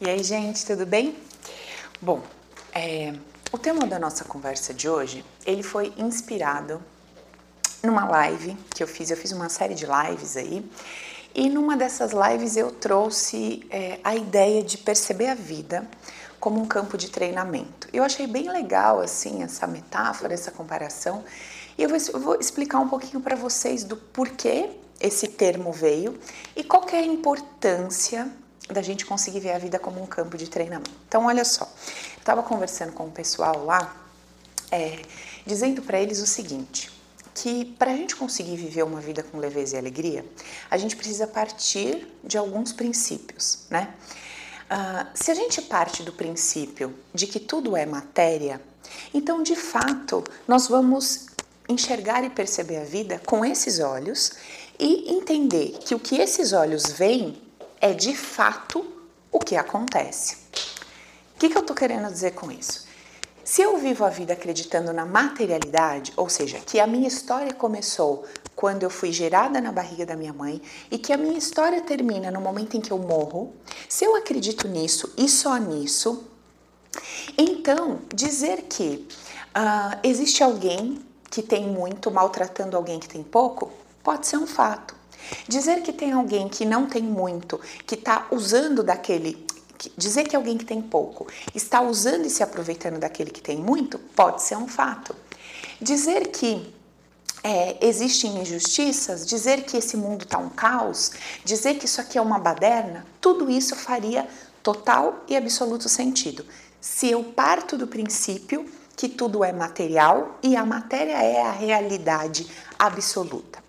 E aí, gente, tudo bem? Bom, é, o tema da nossa conversa de hoje, ele foi inspirado numa live que eu fiz, eu fiz uma série de lives aí, e numa dessas lives eu trouxe é, a ideia de perceber a vida como um campo de treinamento. Eu achei bem legal assim essa metáfora, essa comparação, e eu vou, eu vou explicar um pouquinho para vocês do porquê esse termo veio e qual é a importância da gente conseguir ver a vida como um campo de treinamento. Então, olha só, eu estava conversando com o pessoal lá, é, dizendo para eles o seguinte: que para a gente conseguir viver uma vida com leveza e alegria, a gente precisa partir de alguns princípios, né? Uh, se a gente parte do princípio de que tudo é matéria, então de fato nós vamos enxergar e perceber a vida com esses olhos e entender que o que esses olhos veem é de fato o que acontece. O que, que eu estou querendo dizer com isso? Se eu vivo a vida acreditando na materialidade, ou seja, que a minha história começou quando eu fui gerada na barriga da minha mãe e que a minha história termina no momento em que eu morro, se eu acredito nisso e só nisso, então dizer que uh, existe alguém que tem muito maltratando alguém que tem pouco pode ser um fato. Dizer que tem alguém que não tem muito, que está usando daquele. Dizer que alguém que tem pouco está usando e se aproveitando daquele que tem muito, pode ser um fato. Dizer que é, existem injustiças, dizer que esse mundo está um caos, dizer que isso aqui é uma baderna, tudo isso faria total e absoluto sentido. Se eu parto do princípio que tudo é material e a matéria é a realidade absoluta.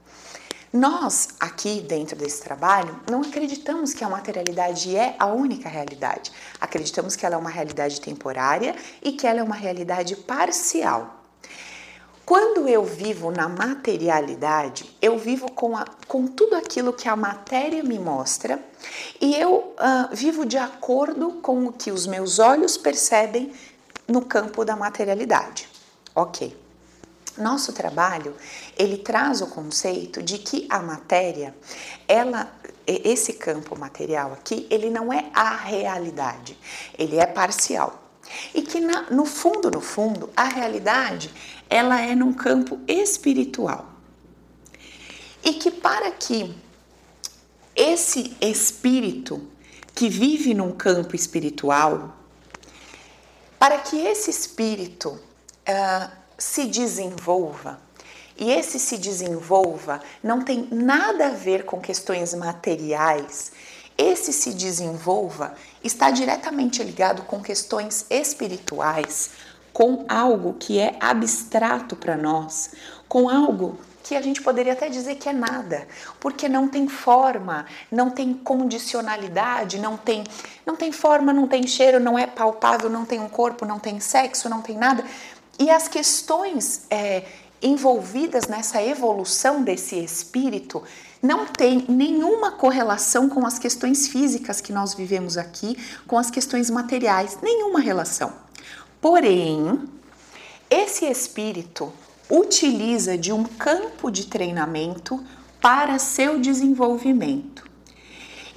Nós, aqui dentro desse trabalho, não acreditamos que a materialidade é a única realidade. Acreditamos que ela é uma realidade temporária e que ela é uma realidade parcial. Quando eu vivo na materialidade, eu vivo com, a, com tudo aquilo que a matéria me mostra e eu uh, vivo de acordo com o que os meus olhos percebem no campo da materialidade. Ok. Nosso trabalho, ele traz o conceito de que a matéria, ela esse campo material aqui, ele não é a realidade, ele é parcial. E que na, no fundo, no fundo, a realidade, ela é num campo espiritual. E que para que esse espírito que vive num campo espiritual, para que esse espírito uh, se desenvolva. E esse se desenvolva não tem nada a ver com questões materiais. Esse se desenvolva está diretamente ligado com questões espirituais, com algo que é abstrato para nós, com algo que a gente poderia até dizer que é nada, porque não tem forma, não tem condicionalidade, não tem, não tem forma, não tem cheiro, não é palpável, não tem um corpo, não tem sexo, não tem nada, e as questões é, envolvidas nessa evolução desse espírito não tem nenhuma correlação com as questões físicas que nós vivemos aqui, com as questões materiais, nenhuma relação. Porém, esse espírito utiliza de um campo de treinamento para seu desenvolvimento.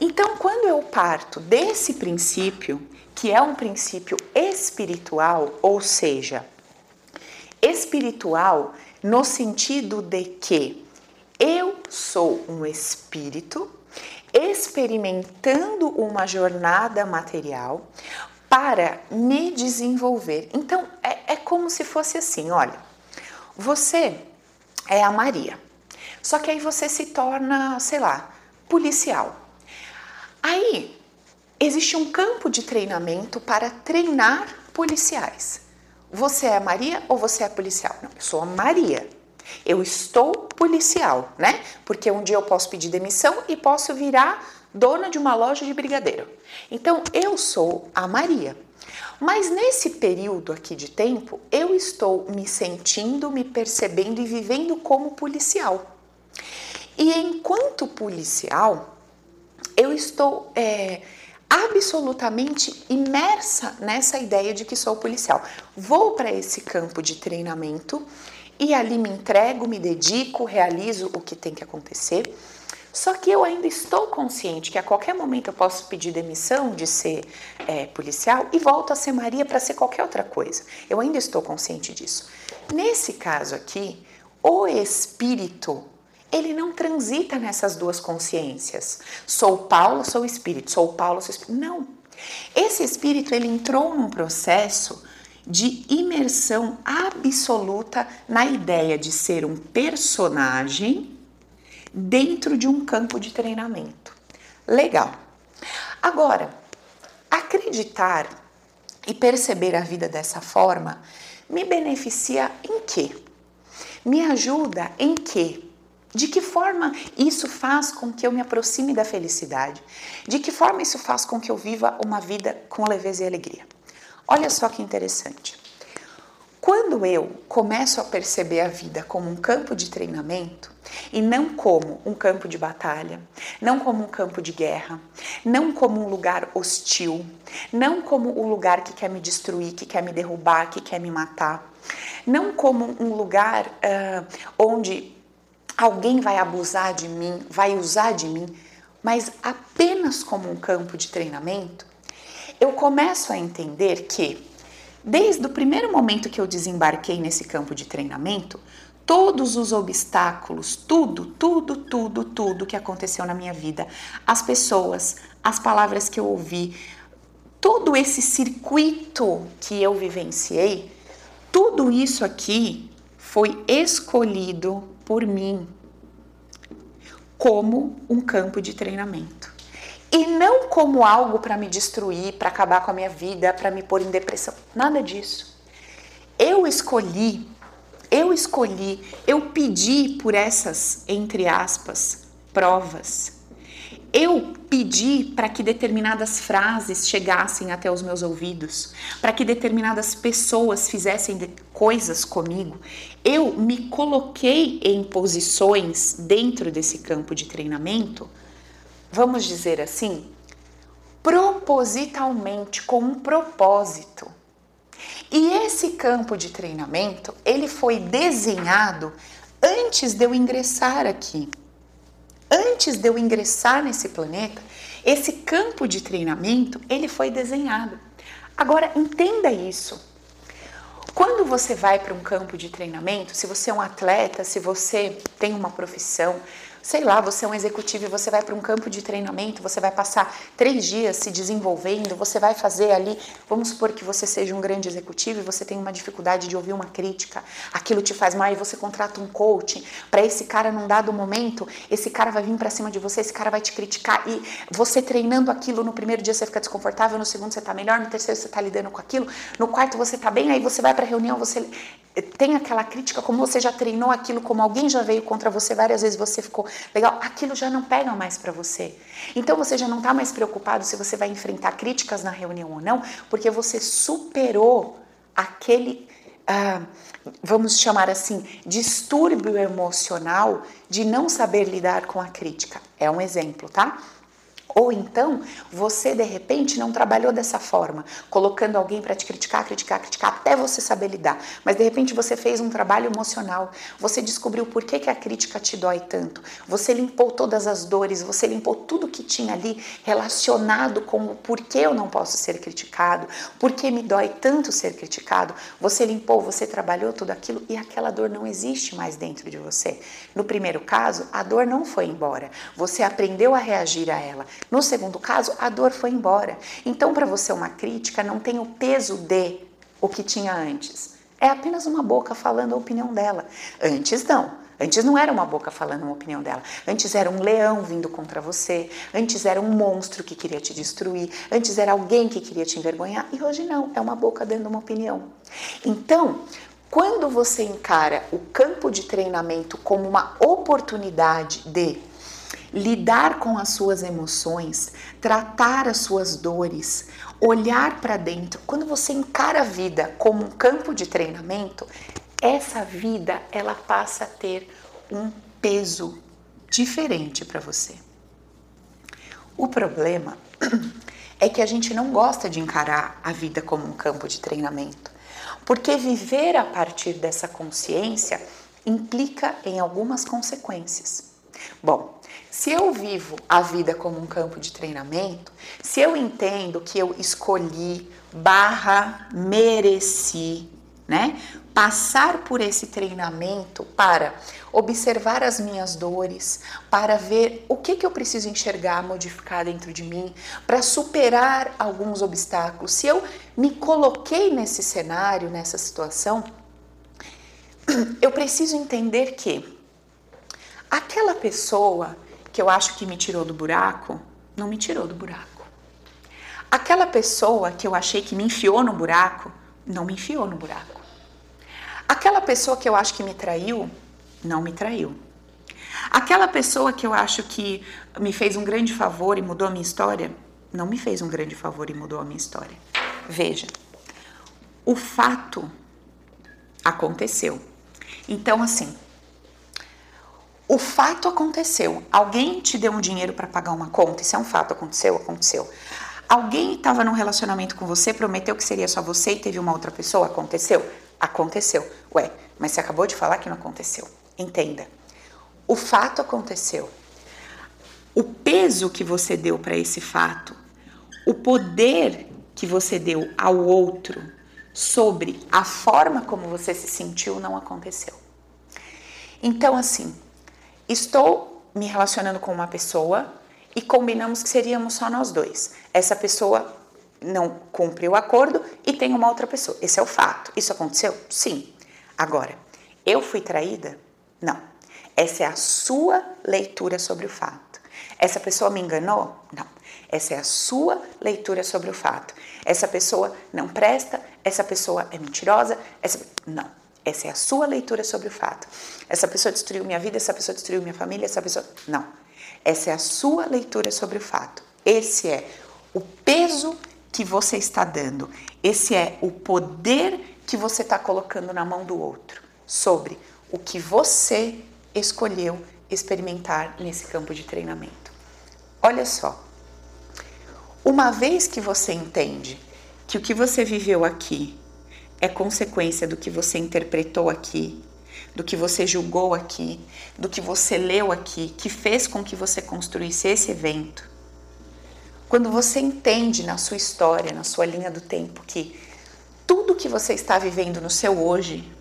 Então, quando eu parto desse princípio, que é um princípio espiritual, ou seja, espiritual no sentido de que eu sou um espírito experimentando uma jornada material para me desenvolver. Então é, é como se fosse assim: olha, você é a Maria, só que aí você se torna, sei lá, policial. Aí existe um campo de treinamento para treinar policiais. Você é a Maria ou você é policial? Não, eu sou a Maria. Eu estou policial, né? Porque um dia eu posso pedir demissão e posso virar dona de uma loja de brigadeiro. Então eu sou a Maria. Mas nesse período aqui de tempo, eu estou me sentindo, me percebendo e vivendo como policial. E enquanto policial, eu estou é, absolutamente imersa nessa ideia de que sou policial. Vou para esse campo de treinamento e ali me entrego, me dedico, realizo o que tem que acontecer. Só que eu ainda estou consciente que a qualquer momento eu posso pedir demissão de ser é, policial e volto a ser Maria para ser qualquer outra coisa. Eu ainda estou consciente disso. Nesse caso aqui, o espírito ele não transita nessas duas consciências. Sou Paulo, sou espírito. Sou Paulo, sou espírito. Não. Esse espírito ele entrou num processo de imersão absoluta na ideia de ser um personagem dentro de um campo de treinamento. Legal. Agora, acreditar e perceber a vida dessa forma me beneficia em quê? Me ajuda em quê? De que forma isso faz com que eu me aproxime da felicidade? De que forma isso faz com que eu viva uma vida com leveza e alegria? Olha só que interessante. Quando eu começo a perceber a vida como um campo de treinamento e não como um campo de batalha, não como um campo de guerra, não como um lugar hostil, não como um lugar que quer me destruir, que quer me derrubar, que quer me matar, não como um lugar uh, onde alguém vai abusar de mim, vai usar de mim, mas apenas como um campo de treinamento, eu começo a entender que, desde o primeiro momento que eu desembarquei nesse campo de treinamento, todos os obstáculos, tudo, tudo, tudo, tudo que aconteceu na minha vida, as pessoas, as palavras que eu ouvi, todo esse circuito que eu vivenciei, tudo isso aqui foi escolhido por mim como um campo de treinamento e não como algo para me destruir, para acabar com a minha vida, para me pôr em depressão. Nada disso. Eu escolhi, eu escolhi, eu pedi por essas, entre aspas, provas. Eu pedi para que determinadas frases chegassem até os meus ouvidos, para que determinadas pessoas fizessem coisas comigo. Eu me coloquei em posições dentro desse campo de treinamento vamos dizer assim, propositalmente, com um propósito. E esse campo de treinamento, ele foi desenhado antes de eu ingressar aqui. Antes de eu ingressar nesse planeta, esse campo de treinamento, ele foi desenhado. Agora, entenda isso. Quando você vai para um campo de treinamento, se você é um atleta, se você tem uma profissão, sei lá, você é um executivo e você vai para um campo de treinamento, você vai passar três dias se desenvolvendo, você vai fazer ali, vamos supor que você seja um grande executivo e você tem uma dificuldade de ouvir uma crítica, aquilo te faz mal e você contrata um coaching para esse cara num dado momento, esse cara vai vir para cima de você, esse cara vai te criticar e você treinando aquilo no primeiro dia você fica desconfortável, no segundo você está melhor, no terceiro você está lidando com aquilo, no quarto você está bem, aí você vai para a reunião, você tem aquela crítica, como você já treinou aquilo, como alguém já veio contra você várias vezes, você ficou legal, aquilo já não pega mais para você. Então você já não está mais preocupado se você vai enfrentar críticas na reunião ou não, porque você superou aquele, ah, vamos chamar assim, distúrbio emocional de não saber lidar com a crítica. É um exemplo, tá? Ou então, você de repente não trabalhou dessa forma, colocando alguém para te criticar, criticar, criticar, até você saber lidar. Mas de repente você fez um trabalho emocional, você descobriu por que, que a crítica te dói tanto, você limpou todas as dores, você limpou tudo que tinha ali relacionado com o porquê eu não posso ser criticado, por que me dói tanto ser criticado. Você limpou, você trabalhou tudo aquilo e aquela dor não existe mais dentro de você. No primeiro caso, a dor não foi embora, você aprendeu a reagir a ela no segundo caso, a dor foi embora. Então, para você, uma crítica não tem o peso de o que tinha antes. É apenas uma boca falando a opinião dela. Antes, não. Antes não era uma boca falando uma opinião dela. Antes era um leão vindo contra você. Antes era um monstro que queria te destruir. Antes era alguém que queria te envergonhar. E hoje não. É uma boca dando uma opinião. Então, quando você encara o campo de treinamento como uma oportunidade de lidar com as suas emoções, tratar as suas dores, olhar para dentro. Quando você encara a vida como um campo de treinamento, essa vida ela passa a ter um peso diferente para você. O problema é que a gente não gosta de encarar a vida como um campo de treinamento, porque viver a partir dessa consciência implica em algumas consequências. Bom, Se eu vivo a vida como um campo de treinamento, se eu entendo que eu escolhi barra mereci, né? Passar por esse treinamento para observar as minhas dores, para ver o que, que eu preciso enxergar, modificar dentro de mim, para superar alguns obstáculos. Se eu me coloquei nesse cenário, nessa situação, eu preciso entender que aquela pessoa que eu acho que me tirou do buraco, não me tirou do buraco. Aquela pessoa que eu achei que me enfiou no buraco, não me enfiou no buraco. Aquela pessoa que eu acho que me traiu, não me traiu. Aquela pessoa que eu acho que me fez um grande favor e mudou a minha história, não me fez um grande favor e mudou a minha história. Veja, o fato aconteceu. Então, assim, o fato aconteceu. Alguém te deu um dinheiro para pagar uma conta, isso é um fato, aconteceu, aconteceu. Alguém estava num relacionamento com você, prometeu que seria só você e teve uma outra pessoa, aconteceu? Aconteceu. Ué, mas você acabou de falar que não aconteceu. Entenda. O fato aconteceu. O peso que você deu para esse fato, o poder que você deu ao outro sobre a forma como você se sentiu não aconteceu. Então, assim, estou me relacionando com uma pessoa e combinamos que seríamos só nós dois. Essa pessoa não cumpre o acordo e tem uma outra pessoa. Esse é o fato. Isso aconteceu? Sim. Agora, eu fui traída? Não. Essa é a sua leitura sobre o fato. Essa pessoa me enganou? Não. Essa é a sua leitura sobre o fato. Essa pessoa não presta, essa pessoa é mentirosa, essa não. Essa é a sua leitura sobre o fato. Essa pessoa destruiu minha vida, essa pessoa destruiu minha família, essa pessoa não. Essa é a sua leitura sobre o fato. Esse é o peso que você está dando. Esse é o poder que você está colocando na mão do outro sobre o que você escolheu experimentar nesse campo de treinamento. Olha só, uma vez que você entende que o que você viveu aqui é consequência do que você interpretou aqui, do que você julgou aqui, do que você leu aqui, que fez com que você construísse esse evento. Quando você entende na sua história, na sua linha do tempo, que tudo que você está vivendo no seu hoje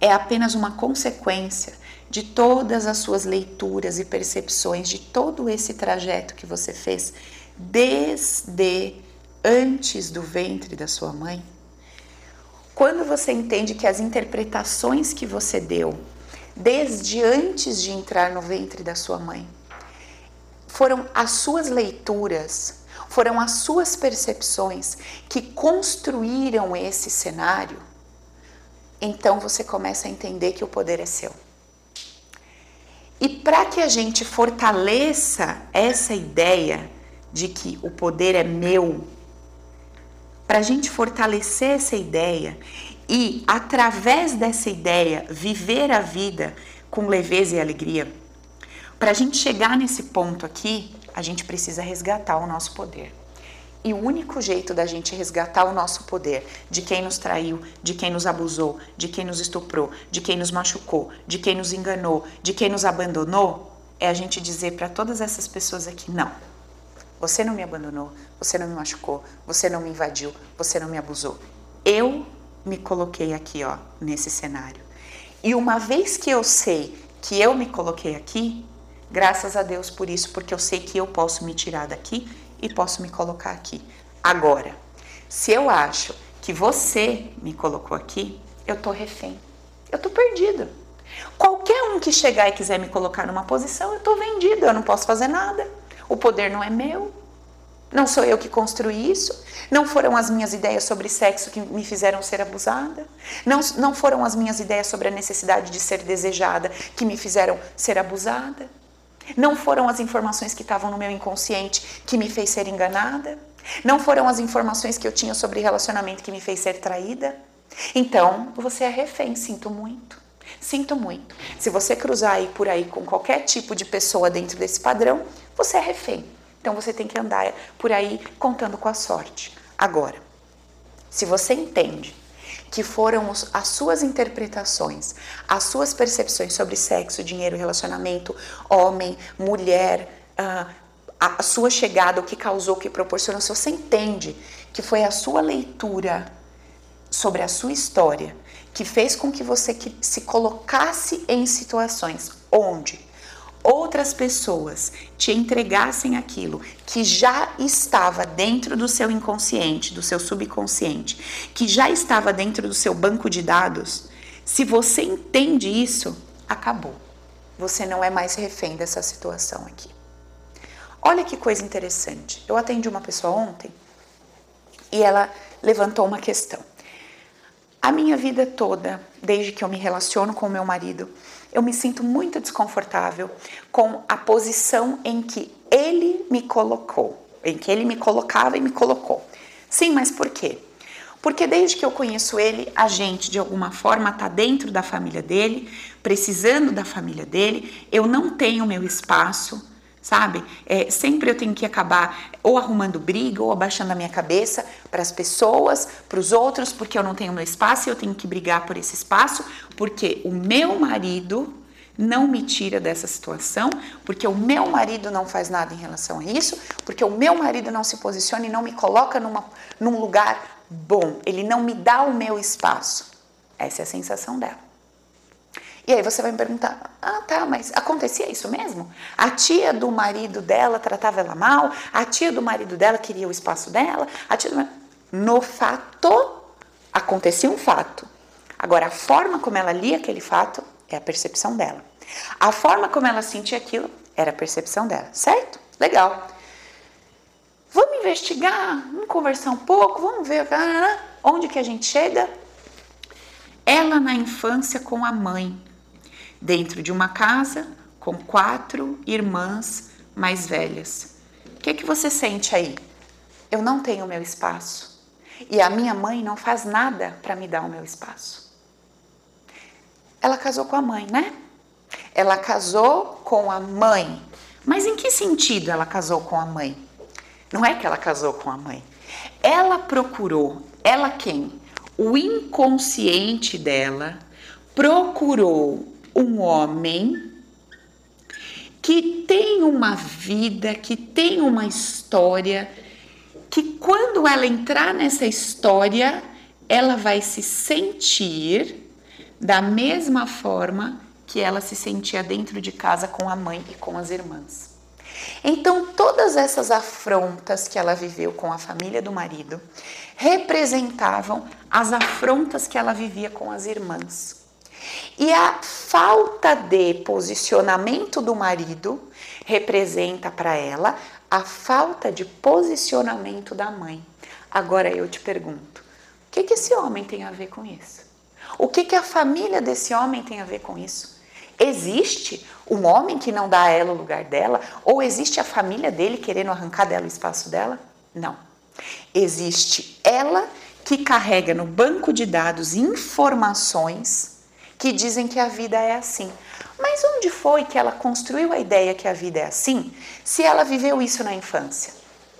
é apenas uma consequência de todas as suas leituras e percepções, de todo esse trajeto que você fez desde antes do ventre da sua mãe, quando você entende que as interpretações que você deu desde antes de entrar no ventre da sua mãe foram as suas leituras, foram as suas percepções que construíram esse cenário, então você começa a entender que o poder é seu. E para que a gente fortaleça essa ideia de que o poder é meu, para a gente fortalecer essa ideia e, através dessa ideia, viver a vida com leveza e alegria, para a gente chegar nesse ponto aqui, a gente precisa resgatar o nosso poder. E o único jeito da gente resgatar o nosso poder, de quem nos traiu, de quem nos abusou, de quem nos estuprou, de quem nos machucou, de quem nos enganou, de quem nos abandonou, é a gente dizer para todas essas pessoas aqui: não, você não me abandonou, você não me machucou, você não me invadiu, você não me abusou. Eu me coloquei aqui, ó, nesse cenário. E uma vez que eu sei que eu me coloquei aqui, graças a Deus por isso, porque eu sei que eu posso me tirar daqui e posso me colocar aqui. Agora, se eu acho que você me colocou aqui, eu tô refém. Eu tô perdida. Qualquer um que chegar e quiser me colocar numa posição, eu tô vendida, eu não posso fazer nada. O poder não é meu. Não sou eu que construí isso. Não foram as minhas ideias sobre sexo que me fizeram ser abusada. Não, não foram as minhas ideias sobre a necessidade de ser desejada que me fizeram ser abusada. Não foram as informações que estavam no meu inconsciente que me fez ser enganada. Não foram as informações que eu tinha sobre relacionamento que me fez ser traída. Então, você é refém, sinto muito. Sinto muito. Se você cruzar aí por aí com qualquer tipo de pessoa dentro desse padrão, você é refém. Então você tem que andar por aí contando com a sorte. Agora, se você entende que foram as suas interpretações, as suas percepções sobre sexo, dinheiro, relacionamento, homem, mulher, uh, a, a sua chegada, o que causou, o que proporcionou. Se você entende que foi a sua leitura sobre a sua história que fez com que você se colocasse em situações onde outras pessoas te entregassem aquilo que já estava dentro do seu inconsciente, do seu subconsciente, que já estava dentro do seu banco de dados, se você entende isso, acabou. Você não é mais refém dessa situação aqui. Olha que coisa interessante. Eu atendi uma pessoa ontem e ela levantou uma questão. A minha vida toda, desde que eu me relaciono com o meu marido, eu me sinto muito desconfortável com a posição em que ele me colocou, em que ele me colocava e me colocou. Sim, mas por quê? Porque desde que eu conheço ele, a gente de alguma forma está dentro da família dele, precisando da família dele, eu não tenho meu espaço, sabe? É, sempre eu tenho que acabar ou arrumando briga ou abaixando a minha cabeça para as pessoas, para os outros, porque eu não tenho meu espaço e eu tenho que brigar por esse espaço, porque o meu marido não me tira dessa situação, porque o meu marido não faz nada em relação a isso, porque o meu marido não se posiciona e não me coloca numa, num lugar bom, ele não me dá o meu espaço. Essa é a sensação dela. E aí você vai me perguntar: ah, tá, mas acontecia isso mesmo? A tia do marido dela tratava ela mal? A tia do marido dela queria o espaço dela? A tia do... No fato, acontecia um fato. Agora, a forma como ela lia aquele fato é a percepção dela. A forma como ela sentia aquilo era a percepção dela, certo? Legal. Vamos investigar, vamos conversar um pouco, vamos ver onde que a gente chega. Ela na infância com a mãe, dentro de uma casa com quatro irmãs mais velhas. O que, que você sente aí? Eu não tenho meu espaço e a minha mãe não faz nada para me dar o meu espaço. Ela casou com a mãe, né? Ela casou com a mãe. Mas em que sentido ela casou com a mãe? Não é que ela casou com a mãe. Ela procurou, ela quem? O inconsciente dela procurou um homem que tem uma vida, que tem uma história, que quando ela entrar nessa história, ela vai se sentir da mesma forma que ela se sentia dentro de casa com a mãe e com as irmãs. Então, todas essas afrontas que ela viveu com a família do marido representavam as afrontas que ela vivia com as irmãs. E a falta de posicionamento do marido representa para ela a falta de posicionamento da mãe. Agora eu te pergunto: o que, que esse homem tem a ver com isso? O que, que a família desse homem tem a ver com isso? Existe um homem que não dá a ela o lugar dela? Ou existe a família dele querendo arrancar dela o espaço dela? Não. Existe ela que carrega no banco de dados informações que dizem que a vida é assim. Mas onde foi que ela construiu a ideia que a vida é assim, se ela viveu isso na infância?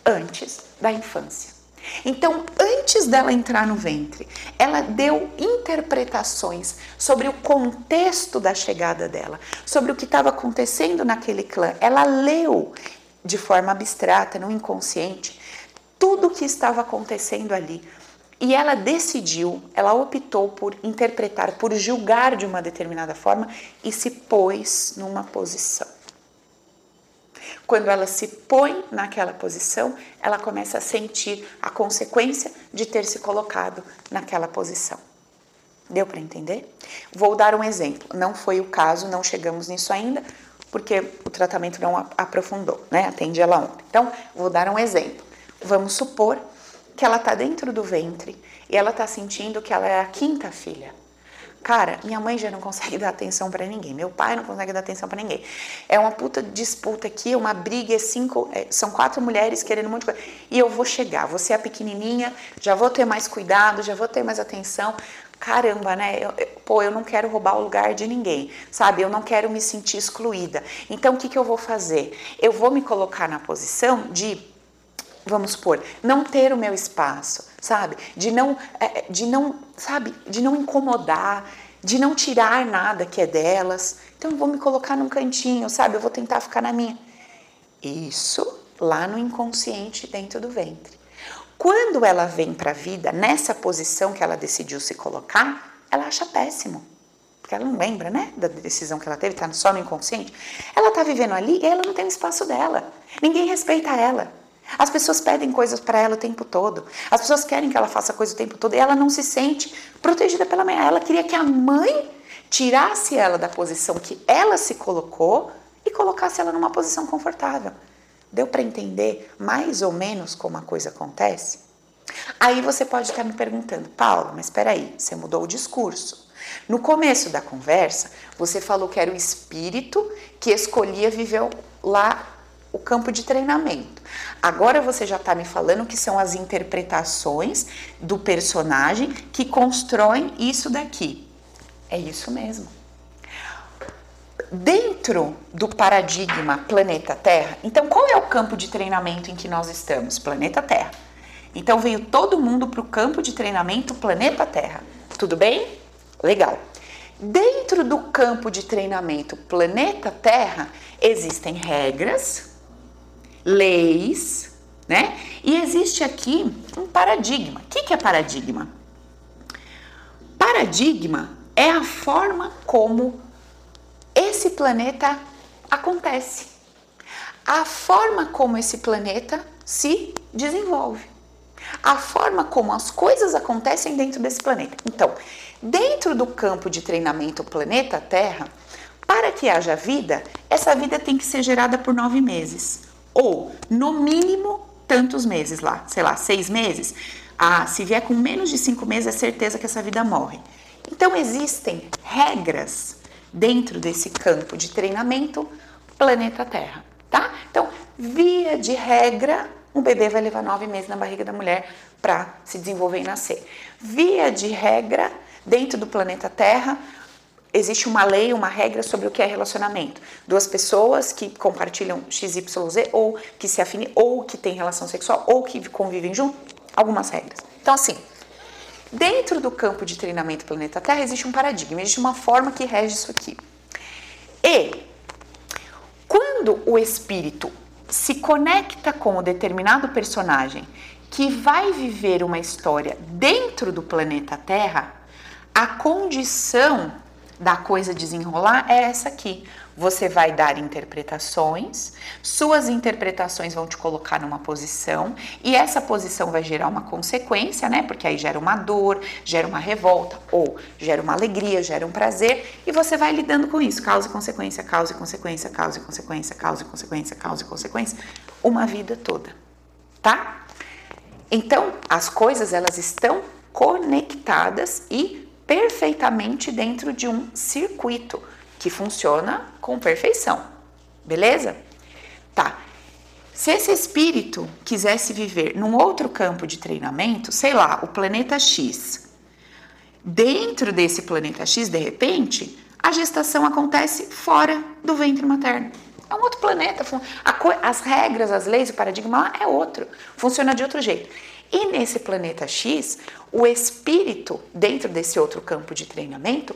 Antes da infância. Então, antes dela entrar no ventre, ela deu interpretações sobre o contexto da chegada dela, sobre o que estava acontecendo naquele clã. Ela leu de forma abstrata, no inconsciente, tudo o que estava acontecendo ali e ela decidiu, ela optou por interpretar, por julgar de uma determinada forma e se pôs numa posição. Quando ela se põe naquela posição, ela começa a sentir a consequência de ter se colocado naquela posição. Deu para entender? Vou dar um exemplo. Não foi o caso, não chegamos nisso ainda, porque o tratamento não aprofundou, né? Atende ela ontem. Então, vou dar um exemplo. Vamos supor que ela tá dentro do ventre e ela tá sentindo que ela é a quinta filha. Cara, minha mãe já não consegue dar atenção para ninguém, meu pai não consegue dar atenção para ninguém. É uma puta disputa aqui, uma briga, é cinco, é, são quatro mulheres querendo um monte de coisa. E eu vou chegar, você é a pequenininha, já vou ter mais cuidado, já vou ter mais atenção. Caramba, né? Eu, eu, pô, eu não quero roubar o lugar de ninguém, sabe? Eu não quero me sentir excluída. Então, o que, que eu vou fazer? Eu vou me colocar na posição de vamos supor, não ter o meu espaço, sabe? De não, é, de não, sabe? De não incomodar, de não tirar nada que é delas. Então eu vou me colocar num cantinho, sabe? Eu vou tentar ficar na minha. Isso lá no inconsciente dentro do ventre. Quando ela vem para a vida nessa posição que ela decidiu se colocar, ela acha péssimo. Porque ela não lembra, né, da decisão que ela teve, tá só no inconsciente. Ela tá vivendo ali e ela não tem o espaço dela. Ninguém respeita ela. As pessoas pedem coisas para ela o tempo todo. As pessoas querem que ela faça coisa o tempo todo e ela não se sente protegida pela mãe. Ela queria que a mãe tirasse ela da posição que ela se colocou e colocasse ela numa posição confortável. Deu para entender mais ou menos como a coisa acontece? Aí você pode estar me perguntando, Paulo, mas espera aí, você mudou o discurso. No começo da conversa, você falou que era o espírito que escolhia viver lá o campo de treinamento. Agora você já está me falando que são as interpretações do personagem que constroem isso daqui. É isso mesmo. Dentro do paradigma planeta Terra, então qual é o campo de treinamento em que nós estamos? Planeta Terra. Então veio todo mundo para o campo de treinamento planeta Terra. Tudo bem? Legal. Dentro do campo de treinamento planeta Terra existem regras, leis, né? E existe aqui um paradigma. O que é paradigma? Paradigma é a forma como esse planeta acontece, a forma como esse planeta se desenvolve, a forma como as coisas acontecem dentro desse planeta. Então, dentro do campo de treinamento planeta Terra, para que haja vida, essa vida tem que ser gerada por nove meses, ou no mínimo tantos meses lá, sei lá, seis meses. Ah, se vier com menos de cinco meses, é certeza que essa vida morre. Então existem regras dentro desse campo de treinamento planeta Terra, tá? Então, via de regra, um bebê vai levar nove meses na barriga da mulher para se desenvolver e nascer. Via de regra, dentro do planeta Terra, existe uma lei, uma regra sobre o que é relacionamento. Duas pessoas que compartilham XYZ, ou que se afinem, ou que têm relação sexual, ou que convivem junto, algumas regras. Então, assim, Dentro do campo de treinamento planeta Terra existe um paradigma, existe uma forma que rege isso aqui. E quando o espírito se conecta com um determinado personagem que vai viver uma história dentro do planeta Terra, a condição da coisa desenrolar é essa aqui. Você vai dar interpretações, suas interpretações vão te colocar numa posição e essa posição vai gerar uma consequência, né? Porque aí gera uma dor, gera uma revolta ou gera uma alegria, gera um prazer e você vai lidando com isso, causa e consequência, causa e consequência, causa e consequência, causa e consequência, causa e consequência, uma vida toda, tá? Então, as coisas elas estão conectadas e perfeitamente dentro de um circuito que funciona com perfeição. Beleza? Tá. Se esse espírito quisesse viver num outro campo de treinamento, sei lá, o planeta X, dentro desse planeta X, de repente, a gestação acontece fora do ventre materno. É um outro planeta. As regras, as leis, o paradigma lá é outro. Funciona de outro jeito. E nesse planeta X, o espírito, dentro desse outro campo de treinamento,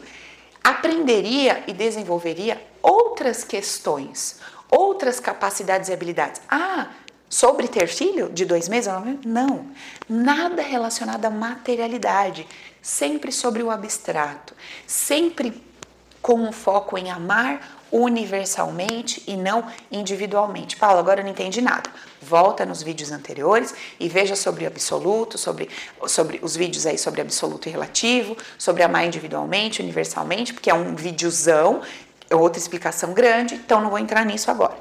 aprenderia e desenvolveria outras questões, outras capacidades e habilidades. Ah, sobre ter filho de dois meses? Não, nada relacionado à materialidade, sempre sobre o abstrato, sempre com um foco em amar universalmente e não individualmente. Paulo, agora eu não entendi nada. Volta nos vídeos anteriores e veja sobre absoluto, sobre, sobre os vídeos aí sobre absoluto e relativo, sobre amar individualmente, universalmente, porque é um videozão, é outra explicação grande, então não vou entrar nisso agora.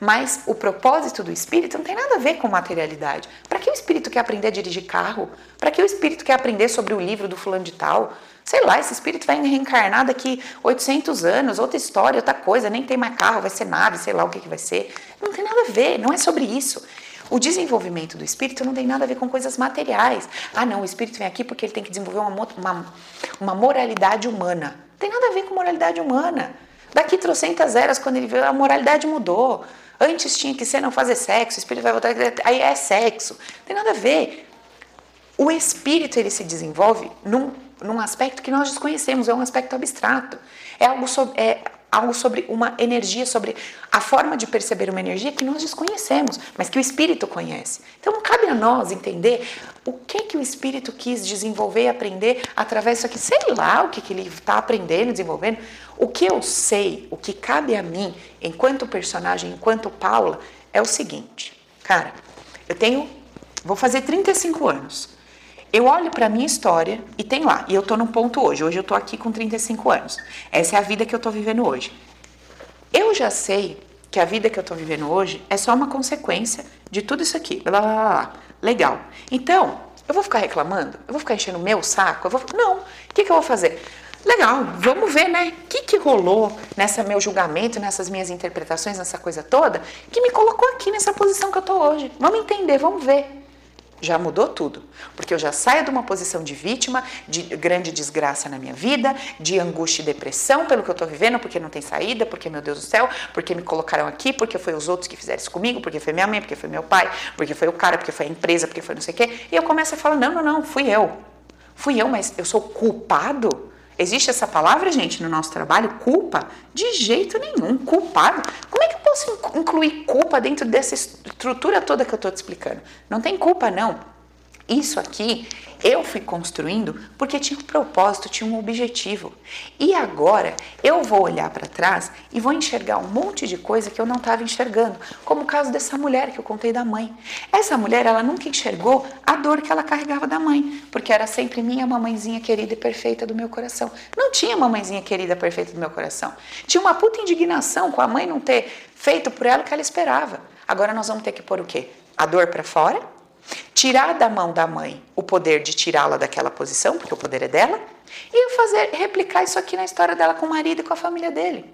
Mas o propósito do espírito não tem nada a ver com materialidade. Para que o espírito quer aprender a dirigir carro? Para que o espírito quer aprender sobre o livro do fulano de tal? Sei lá, esse espírito vai reencarnar daqui 800 anos, outra história, outra coisa, nem tem mais carro, vai ser nave, sei lá o que, que vai ser. Não tem nada a ver, não é sobre isso. O desenvolvimento do espírito não tem nada a ver com coisas materiais. Ah, não, o espírito vem aqui porque ele tem que desenvolver uma, uma, uma moralidade humana. Não tem nada a ver com moralidade humana. Daqui trocentas eras, quando ele veio, a moralidade mudou. Antes tinha que ser não fazer sexo, o espírito vai voltar, aí é sexo. Não tem nada a ver. O espírito ele se desenvolve num, num aspecto que nós desconhecemos, é um aspecto abstrato. É algo sobre, é algo sobre uma energia, sobre a forma de perceber uma energia que nós desconhecemos, mas que o espírito conhece. Então cabe a nós entender o que que o espírito quis desenvolver e aprender através disso aqui. Sei lá o que, que ele está aprendendo, desenvolvendo. O que eu sei, o que cabe a mim, enquanto personagem, enquanto Paula, é o seguinte. Cara, eu tenho. Vou fazer 35 anos. Eu olho para minha história e tem lá, e eu tô num ponto hoje. Hoje eu tô aqui com 35 anos. Essa é a vida que eu tô vivendo hoje. Eu já sei que a vida que eu tô vivendo hoje é só uma consequência de tudo isso aqui. Blá, blá, blá, blá. Legal. Então, eu vou ficar reclamando? Eu vou ficar enchendo o meu saco? Eu vou... Não. O que, que eu vou fazer? Legal, vamos ver, né? O que, que rolou nessa meu julgamento, nessas minhas interpretações, nessa coisa toda, que me colocou aqui nessa posição que eu tô hoje. Vamos entender, vamos ver já mudou tudo. Porque eu já saio de uma posição de vítima, de grande desgraça na minha vida, de angústia e depressão pelo que eu estou vivendo, porque não tem saída, porque, meu Deus do céu, porque me colocaram aqui, porque foi os outros que fizeram isso comigo, porque foi minha mãe, porque foi meu pai, porque foi o cara, porque foi a empresa, porque foi não sei o quê. E eu começo a falar: não, não, não, fui eu. Fui eu, mas eu sou culpado? Existe essa palavra, gente, no nosso trabalho? Culpa? De jeito nenhum. Culpado? Como posso incluir culpa dentro dessa estrutura toda que eu estou te explicando? Não tem culpa, não. Isso aqui eu fui construindo porque tinha um propósito, tinha um objetivo. E agora eu vou olhar para trás e vou enxergar um monte de coisa que eu não estava enxergando, como o caso dessa mulher que eu contei da mãe. Essa mulher, ela nunca enxergou a dor que ela carregava da mãe, porque era sempre minha mamãezinha querida e perfeita do meu coração. Não tinha mamãezinha querida perfeita do meu coração. Tinha uma puta indignação com a mãe não ter feito por ela o que ela esperava. Agora nós vamos ter que pôr o quê? A dor para fora tirar da mão da mãe o poder de tirá-la daquela posição, porque o poder é dela, e fazer replicar isso aqui na história dela com o marido e com a família dele.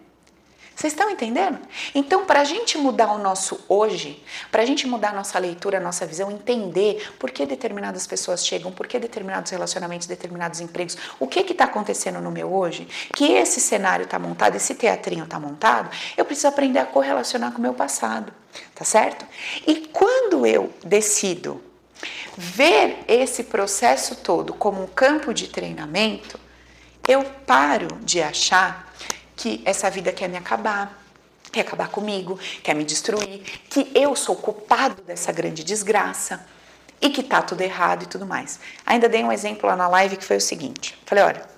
Vocês estão entendendo? Então, para a gente mudar o nosso hoje, para a gente mudar a nossa leitura, a nossa visão, entender por que determinadas pessoas chegam, por que determinados relacionamentos, determinados empregos, o que está acontecendo no meu hoje, que esse cenário está montado, esse teatrinho está montado, eu preciso aprender a correlacionar com o meu passado, tá certo? E quando eu decido ver esse processo todo como um campo de treinamento, eu paro de achar que essa vida quer me acabar, quer acabar comigo, quer me destruir, que eu sou culpado dessa grande desgraça e que tá tudo errado e tudo mais. Ainda dei um exemplo lá na live que foi o seguinte: falei, olha,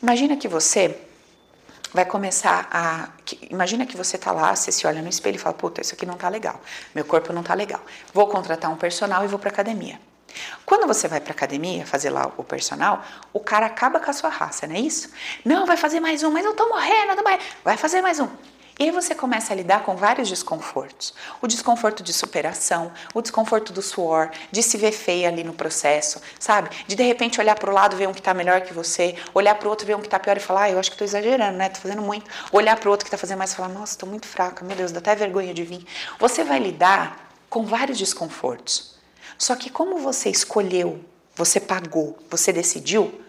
imagina que você vai começar a. Imagina que você tá lá, você se olha no espelho e fala, puta, isso aqui não tá legal, meu corpo não tá legal. Vou contratar um personal e vou pra academia. Quando você vai para academia fazer lá o personal, o cara acaba com a sua raça, não é isso? Não, vai fazer mais um, mas eu tô morrendo, eu vai fazer mais um. E aí você começa a lidar com vários desconfortos. O desconforto de superação, o desconforto do suor, de se ver feia ali no processo, sabe? De de repente olhar para o lado, ver um que está melhor que você, olhar para o outro, ver um que está pior e falar, ah, eu acho que estou exagerando, né? Tô fazendo muito. Olhar para o outro que está fazendo mais e falar, nossa, estou muito fraca, meu Deus, dá até vergonha de vir. Você vai lidar com vários desconfortos. Só que como você escolheu, você pagou, você decidiu,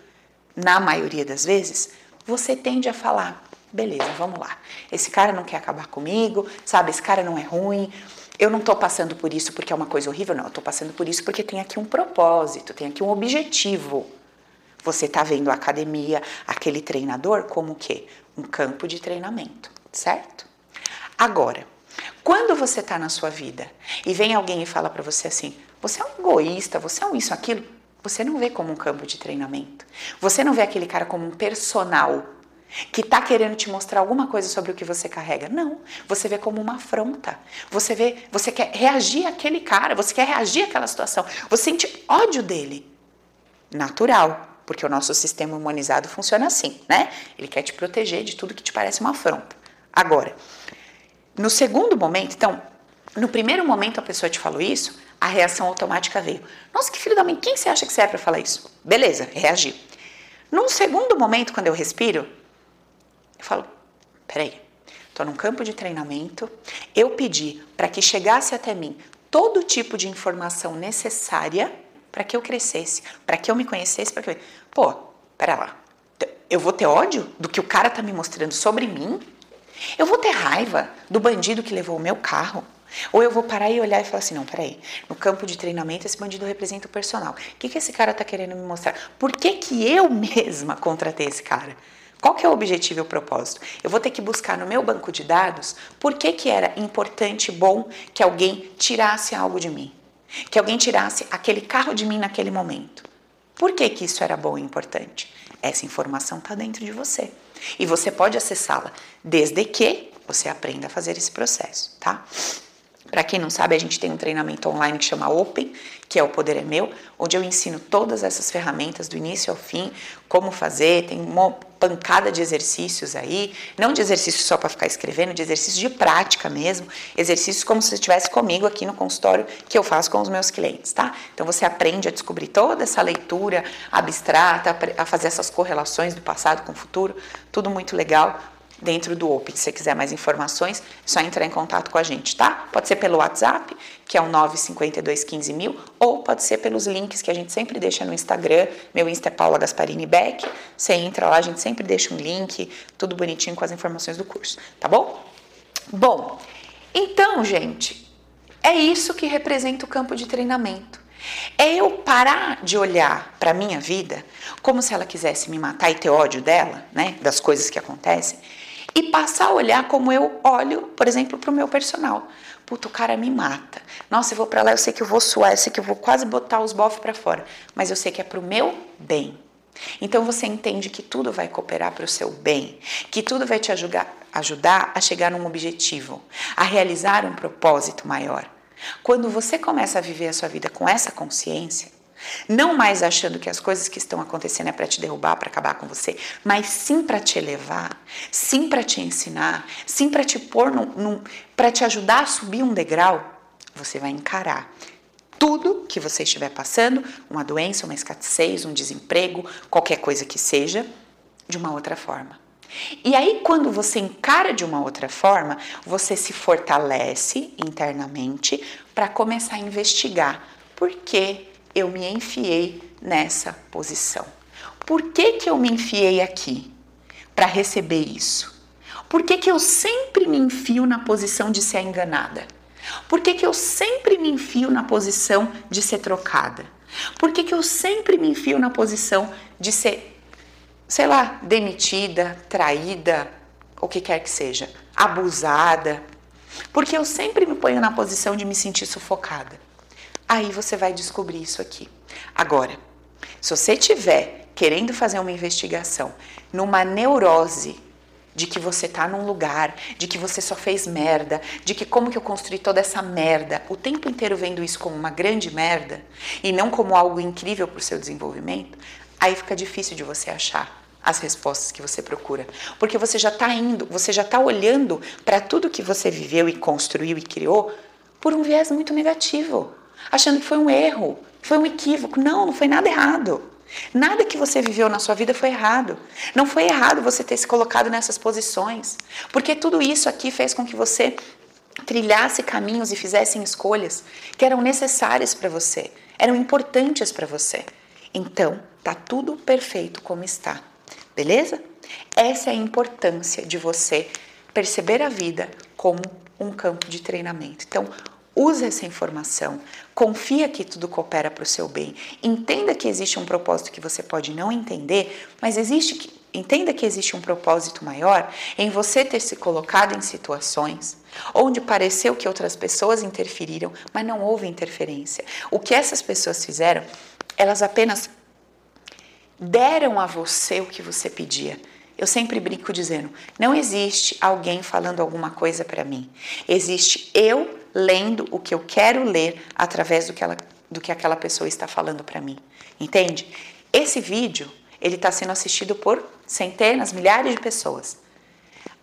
na maioria das vezes, você tende a falar: beleza, vamos lá. Esse cara não quer acabar comigo, sabe? Esse cara não é ruim. Eu não estou passando por isso porque é uma coisa horrível, não. Eu estou passando por isso porque tem aqui um propósito, tem aqui um objetivo. Você está vendo a academia, aquele treinador, como o quê? Um campo de treinamento, certo? Agora, quando você está na sua vida e vem alguém e fala para você assim: você é um egoísta, você é um isso, aquilo. Você não vê como um campo de treinamento. Você não vê aquele cara como um personal que está querendo te mostrar alguma coisa sobre o que você carrega. Não, você vê como uma afronta. Você vê, você quer reagir àquele cara, você quer reagir àquela situação. Você sente ódio dele. Natural, porque o nosso sistema humanizado funciona assim, né? Ele quer te proteger de tudo que te parece uma afronta. Agora, no segundo momento, então, no primeiro momento a pessoa te falou isso, a reação automática veio. Nossa, que filho da mãe, quem você acha que você é para falar isso? Beleza, reagi. Num segundo momento, quando eu respiro, eu falo: peraí, estou num campo de treinamento, eu pedi para que chegasse até mim todo tipo de informação necessária para que eu crescesse, para que eu me conhecesse, para que eu. Pô, pera lá, eu vou ter ódio do que o cara tá me mostrando sobre mim? Eu vou ter raiva do bandido que levou o meu carro? Ou eu vou parar e olhar e falar assim: não, peraí, no campo de treinamento esse bandido representa o personal. O que, que esse cara está querendo me mostrar? Por que, que eu mesma contratei esse cara? Qual que é o objetivo e o propósito? Eu vou ter que buscar no meu banco de dados por que, que era importante, bom que alguém tirasse algo de mim. Que alguém tirasse aquele carro de mim naquele momento. Por que, que isso era bom e importante? Essa informação está dentro de você. E você pode acessá-la desde que você aprenda a fazer esse processo, tá? Para quem não sabe, a gente tem um treinamento online que chama Open, que é o Poder é Meu, onde eu ensino todas essas ferramentas do início ao fim, como fazer, tem uma pancada de exercícios aí, não de exercícios só para ficar escrevendo, de exercícios de prática mesmo, exercícios como se estivesse comigo aqui no consultório que eu faço com os meus clientes, tá? Então você aprende a descobrir toda essa leitura abstrata, a fazer essas correlações do passado com o futuro, tudo muito legal dentro do Open. Se você quiser mais informações, é só entrar em contato com a gente, tá? Pode ser pelo WhatsApp, que é o 952 15 mil, ou pode ser pelos links que a gente sempre deixa no Instagram. Meu Insta é Paula Gasparini Beck. Você entra lá, a gente sempre deixa um link, tudo bonitinho com as informações do curso, tá bom? Bom, então, gente, é isso que representa o campo de treinamento. É eu parar de olhar para minha vida como se ela quisesse me matar e ter ódio dela, né, das coisas que acontecem, e passar a olhar como eu olho, por exemplo, para o meu personal. Puta, o cara me mata. Nossa, eu vou para lá, eu sei que eu vou suar, eu sei que eu vou quase botar os bofos para fora, mas eu sei que é para o meu bem. Então você entende que tudo vai cooperar para o seu bem, que tudo vai te ajudar, ajudar a chegar num objetivo, a realizar um propósito maior. Quando você começa a viver a sua vida com essa consciência, não mais achando que as coisas que estão acontecendo é para te derrubar, para acabar com você, mas sim para te elevar, sim para te ensinar, sim para te pôr num, num para te ajudar a subir um degrau, você vai encarar tudo que você estiver passando, uma doença, uma escassez, um desemprego, qualquer coisa que seja, de uma outra forma. E aí, quando você encara de uma outra forma, você se fortalece internamente para começar a investigar por que eu me enfiei nessa posição. Por que, que eu me enfiei aqui para receber isso? Por que, que eu sempre me enfio na posição de ser enganada? Por que, que eu sempre me enfio na posição de ser trocada? Por que, que eu sempre me enfio na posição de ser, sei lá, demitida, traída, o que quer que seja, abusada? Porque eu sempre me ponho na posição de me sentir sufocada. Aí você vai descobrir isso aqui. Agora, se você estiver querendo fazer uma investigação numa neurose de que você tá num lugar, de que você só fez merda, de que como que eu construí toda essa merda, o tempo inteiro vendo isso como uma grande merda e não como algo incrível para o seu desenvolvimento, aí fica difícil de você achar as respostas que você procura, porque você já está indo, você já está olhando para tudo que você viveu e construiu e criou por um viés muito negativo achando que foi um erro, foi um equívoco. Não, não foi nada errado. Nada que você viveu na sua vida foi errado. Não foi errado você ter se colocado nessas posições, porque tudo isso aqui fez com que você trilhasse caminhos e fizesse escolhas que eram necessárias para você, eram importantes para você. Então, tá tudo perfeito como está. Beleza? Essa é a importância de você perceber a vida como um campo de treinamento. Então, use essa informação, confia que tudo coopera para o seu bem, entenda que existe um propósito que você pode não entender, mas existe que, entenda que existe um propósito maior em você ter se colocado em situações onde pareceu que outras pessoas interferiram, mas não houve interferência. O que essas pessoas fizeram, elas apenas deram a você o que você pedia. Eu sempre brinco dizendo: não existe alguém falando alguma coisa para mim. Existe eu lendo o que eu quero ler através do que, ela, do que aquela pessoa está falando para mim. Entende? Esse vídeo ele está sendo assistido por centenas, milhares de pessoas.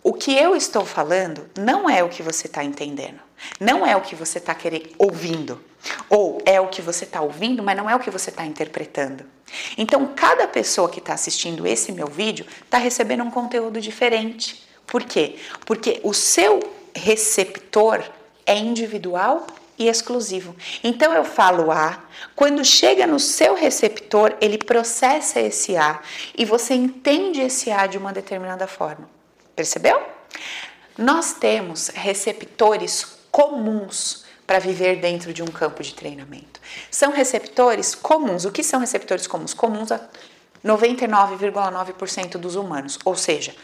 O que eu estou falando não é o que você está entendendo, não é o que você está querendo ouvindo, ou é o que você está ouvindo, mas não é o que você está interpretando. Então, cada pessoa que está assistindo esse meu vídeo está recebendo um conteúdo diferente. Por quê? Porque o seu receptor é individual e exclusivo. Então eu falo A, quando chega no seu receptor, ele processa esse A e você entende esse A de uma determinada forma. Percebeu? Nós temos receptores comuns para viver dentro de um campo de treinamento. São receptores comuns. O que são receptores comuns? Comuns a 99,9% dos humanos. Ou seja,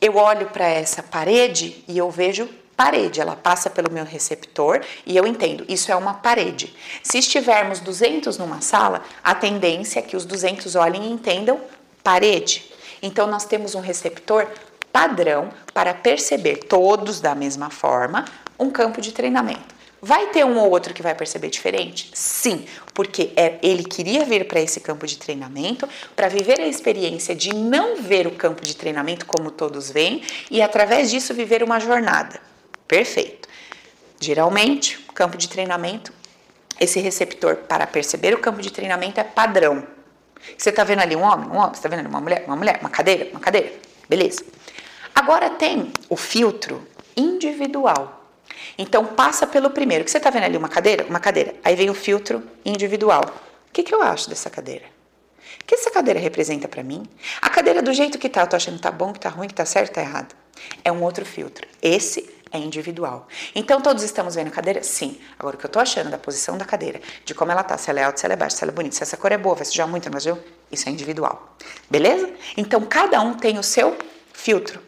eu olho para essa parede e eu vejo parede, ela passa pelo meu receptor e eu entendo, isso é uma parede. Se estivermos 200 numa sala, a tendência é que os 200 olhem e entendam parede. Então nós temos um receptor padrão para perceber todos da mesma forma um campo de treinamento. Vai ter um ou outro que vai perceber diferente? Sim, porque é, ele queria vir para esse campo de treinamento para viver a experiência de não ver o campo de treinamento como todos veem e através disso viver uma jornada. Perfeito. Geralmente, campo de treinamento, esse receptor para perceber o campo de treinamento é padrão. Você está vendo ali um homem, um homem, você está vendo ali uma mulher, uma mulher, uma cadeira, uma cadeira, beleza. Agora tem o filtro individual. Então passa pelo primeiro. que você está vendo ali uma cadeira? Uma cadeira. Aí vem o filtro individual. O que, que eu acho dessa cadeira? O que essa cadeira representa para mim? A cadeira do jeito que tá, eu tô achando que tá bom, que tá ruim, que tá certo, que tá errado. É um outro filtro. Esse é individual. Então todos estamos vendo cadeira? Sim. Agora o que eu tô achando da posição da cadeira, de como ela tá, se ela é alta, se ela é baixa, se ela é bonita, se essa cor é boa, vai sujar muito, mas eu, isso é individual. Beleza? Então cada um tem o seu filtro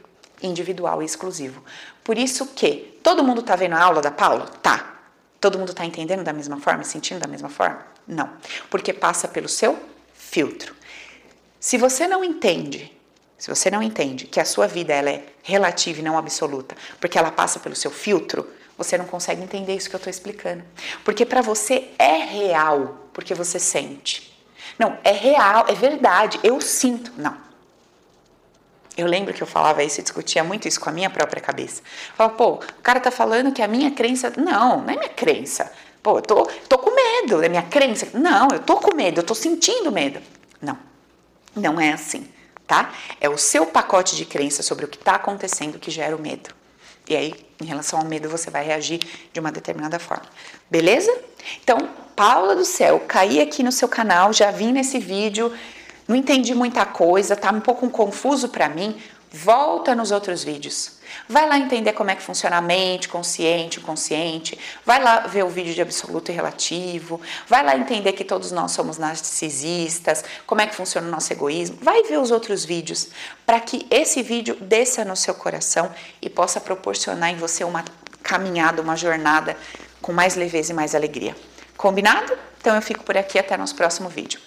individual e exclusivo. Por isso que todo mundo está vendo a aula da Paula? Tá. Todo mundo está entendendo da mesma forma, sentindo da mesma forma? Não. Porque passa pelo seu filtro. Se você não entende, se você não entende que a sua vida ela é relativa e não absoluta, porque ela passa pelo seu filtro, você não consegue entender isso que eu estou explicando. Porque para você é real, porque você sente. Não, é real, é verdade, eu sinto. Não. Eu lembro que eu falava isso e discutia muito isso com a minha própria cabeça. Falava, pô, o cara tá falando que a minha crença. Não, não é minha crença. Pô, eu tô, tô com medo, é minha crença. Não, eu tô com medo, eu tô sentindo medo. Não, não é assim, tá? É o seu pacote de crença sobre o que está acontecendo que gera o medo. E aí, em relação ao medo, você vai reagir de uma determinada forma. Beleza? Então, Paula do céu, caí aqui no seu canal, já vim nesse vídeo não entendi muita coisa, tá um pouco confuso para mim, volta nos outros vídeos. Vai lá entender como é que funciona a mente, consciente, inconsciente. Vai lá ver o vídeo de absoluto e relativo. Vai lá entender que todos nós somos narcisistas, como é que funciona o nosso egoísmo. Vai ver os outros vídeos para que esse vídeo desça no seu coração e possa proporcionar em você uma caminhada, uma jornada com mais leveza e mais alegria. Combinado? Então eu fico por aqui até nosso próximo vídeo.